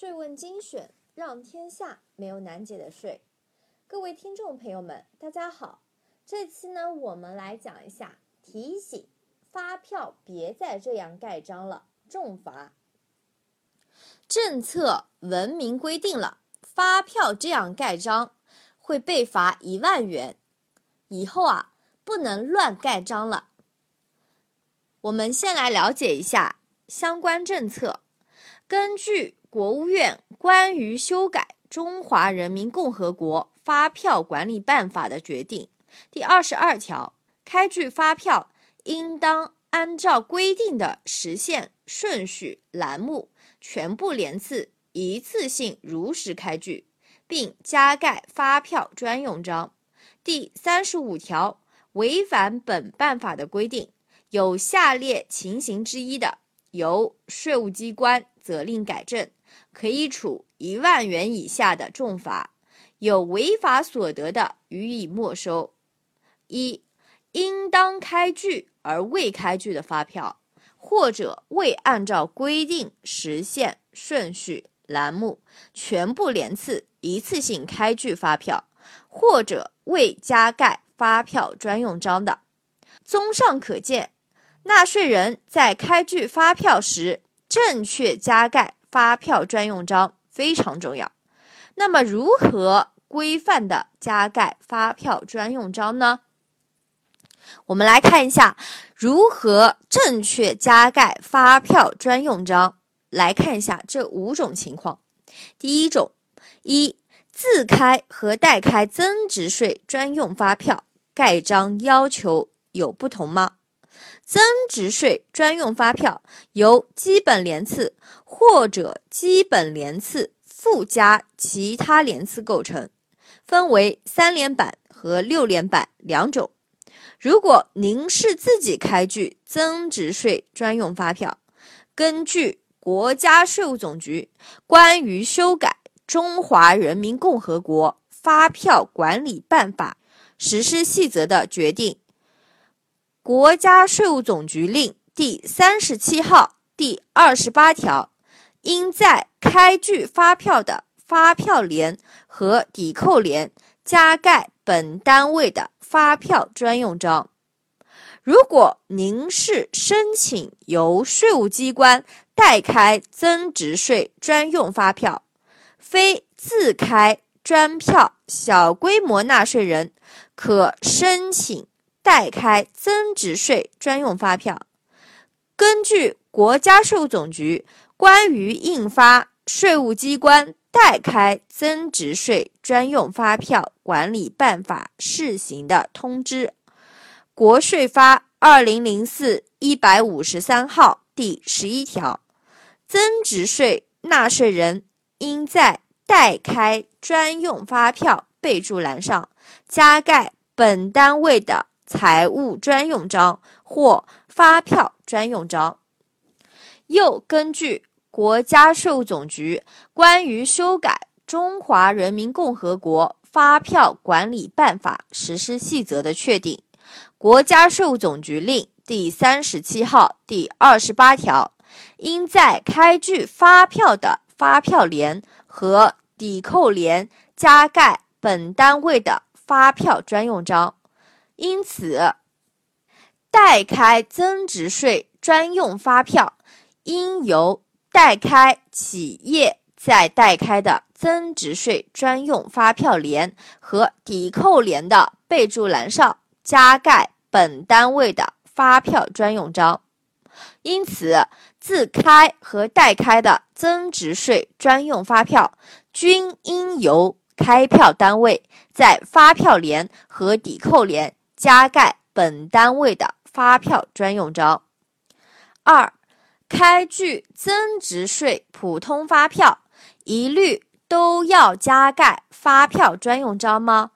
税问精选，让天下没有难解的税。各位听众朋友们，大家好。这期呢，我们来讲一下提醒：发票别再这样盖章了，重罚。政策文明规定了，发票这样盖章会被罚一万元。以后啊，不能乱盖章了。我们先来了解一下相关政策。根据国务院关于修改《中华人民共和国发票管理办法》的决定第二十二条，开具发票应当按照规定的时限、顺序、栏目，全部连次、一次性如实开具，并加盖发票专用章。第三十五条，违反本办法的规定，有下列情形之一的，由税务机关责令改正。可以处一万元以下的重罚，有违法所得的，予以没收。一、应当开具而未开具的发票，或者未按照规定实现、顺序、栏目全部连次、一次性开具发票，或者未加盖发票专用章的。综上可见，纳税人在开具发票时，正确加盖。发票专用章非常重要。那么，如何规范的加盖发票专用章呢？我们来看一下如何正确加盖发票专用章。来看一下这五种情况。第一种，一自开和代开增值税专用发票盖章要求有不同吗？增值税专用发票由基本连次或者基本连次附加其他连次构成，分为三连版和六连版两种。如果您是自己开具增值税专用发票，根据国家税务总局关于修改《中华人民共和国发票管理办法实施细则》的决定。国家税务总局令第三十七号第二十八条，应在开具发票的发票联和抵扣联加盖本单位的发票专用章。如果您是申请由税务机关代开增值税专用发票，非自开专票小规模纳税人，可申请。代开增值税专用发票，根据国家税务总局关于印发《税务机关代开增值税专用发票管理办法（试行）》的通知（国税发二零零四一百五十三号）第十一条，增值税纳税人应在代开专用发票备注栏上加盖本单位的。财务专用章或发票专用章。又根据国家税务总局关于修改《中华人民共和国发票管理办法实施细则》的确定，国家税务总局令第三十七号第二十八条，应在开具发票的发票联和抵扣联加盖本单位的发票专用章。因此，代开增值税专用发票应由代开企业在代开的增值税专用发票联和抵扣联的备注栏上加盖本单位的发票专用章。因此，自开和代开的增值税专用发票均应由开票单位在发票联和抵扣联。加盖本单位的发票专用章。二、开具增值税普通发票，一律都要加盖发票专用章吗？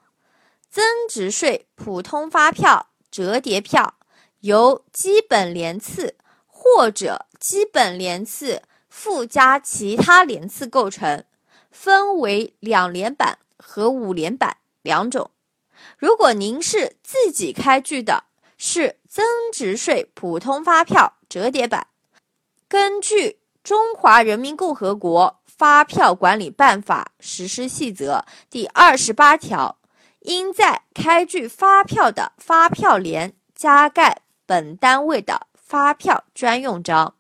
增值税普通发票折叠票由基本连次或者基本连次附加其他连次构成，分为两连版和五连版两种。如果您是自己开具的，是增值税普通发票折叠版，根据中华人民共和国发票管理办法实施细则》第二十八条，应在开具发票的发票联加盖本单位的发票专用章。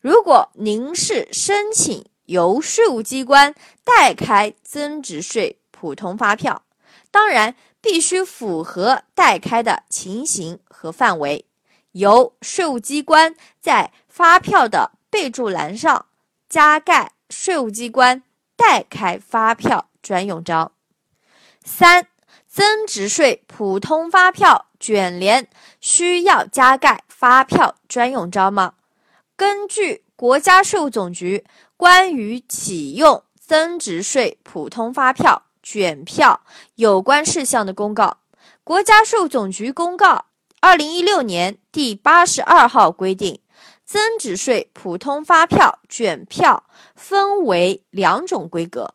如果您是申请由税务机关代开增值税普通发票，当然必须符合代开的情形和范围。由税务机关在发票的备注栏上加盖“税务机关代开发票专用章”。三、增值税普通发票卷帘需要加盖发票专用章吗？根据国家税务总局关于启用增值税普通发票卷票有关事项的公告，国家税务总局公告。二零一六年第八十二号规定，增值税普通发票卷票分为两种规格：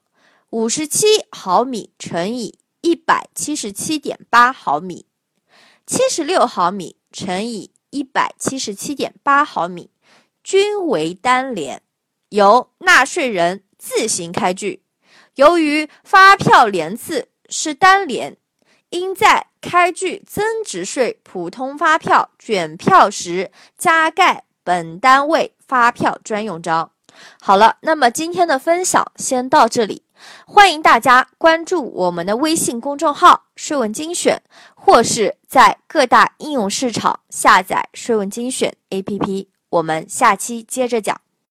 五十七毫米乘以一百七十七点八毫米，七十六毫米乘以一百七十七点八毫米，均为单联，由纳税人自行开具。由于发票联次是单联。应在开具增值税普通发票卷票时加盖本单位发票专用章。好了，那么今天的分享先到这里，欢迎大家关注我们的微信公众号“税问精选”，或是在各大应用市场下载“税问精选 ”APP。我们下期接着讲。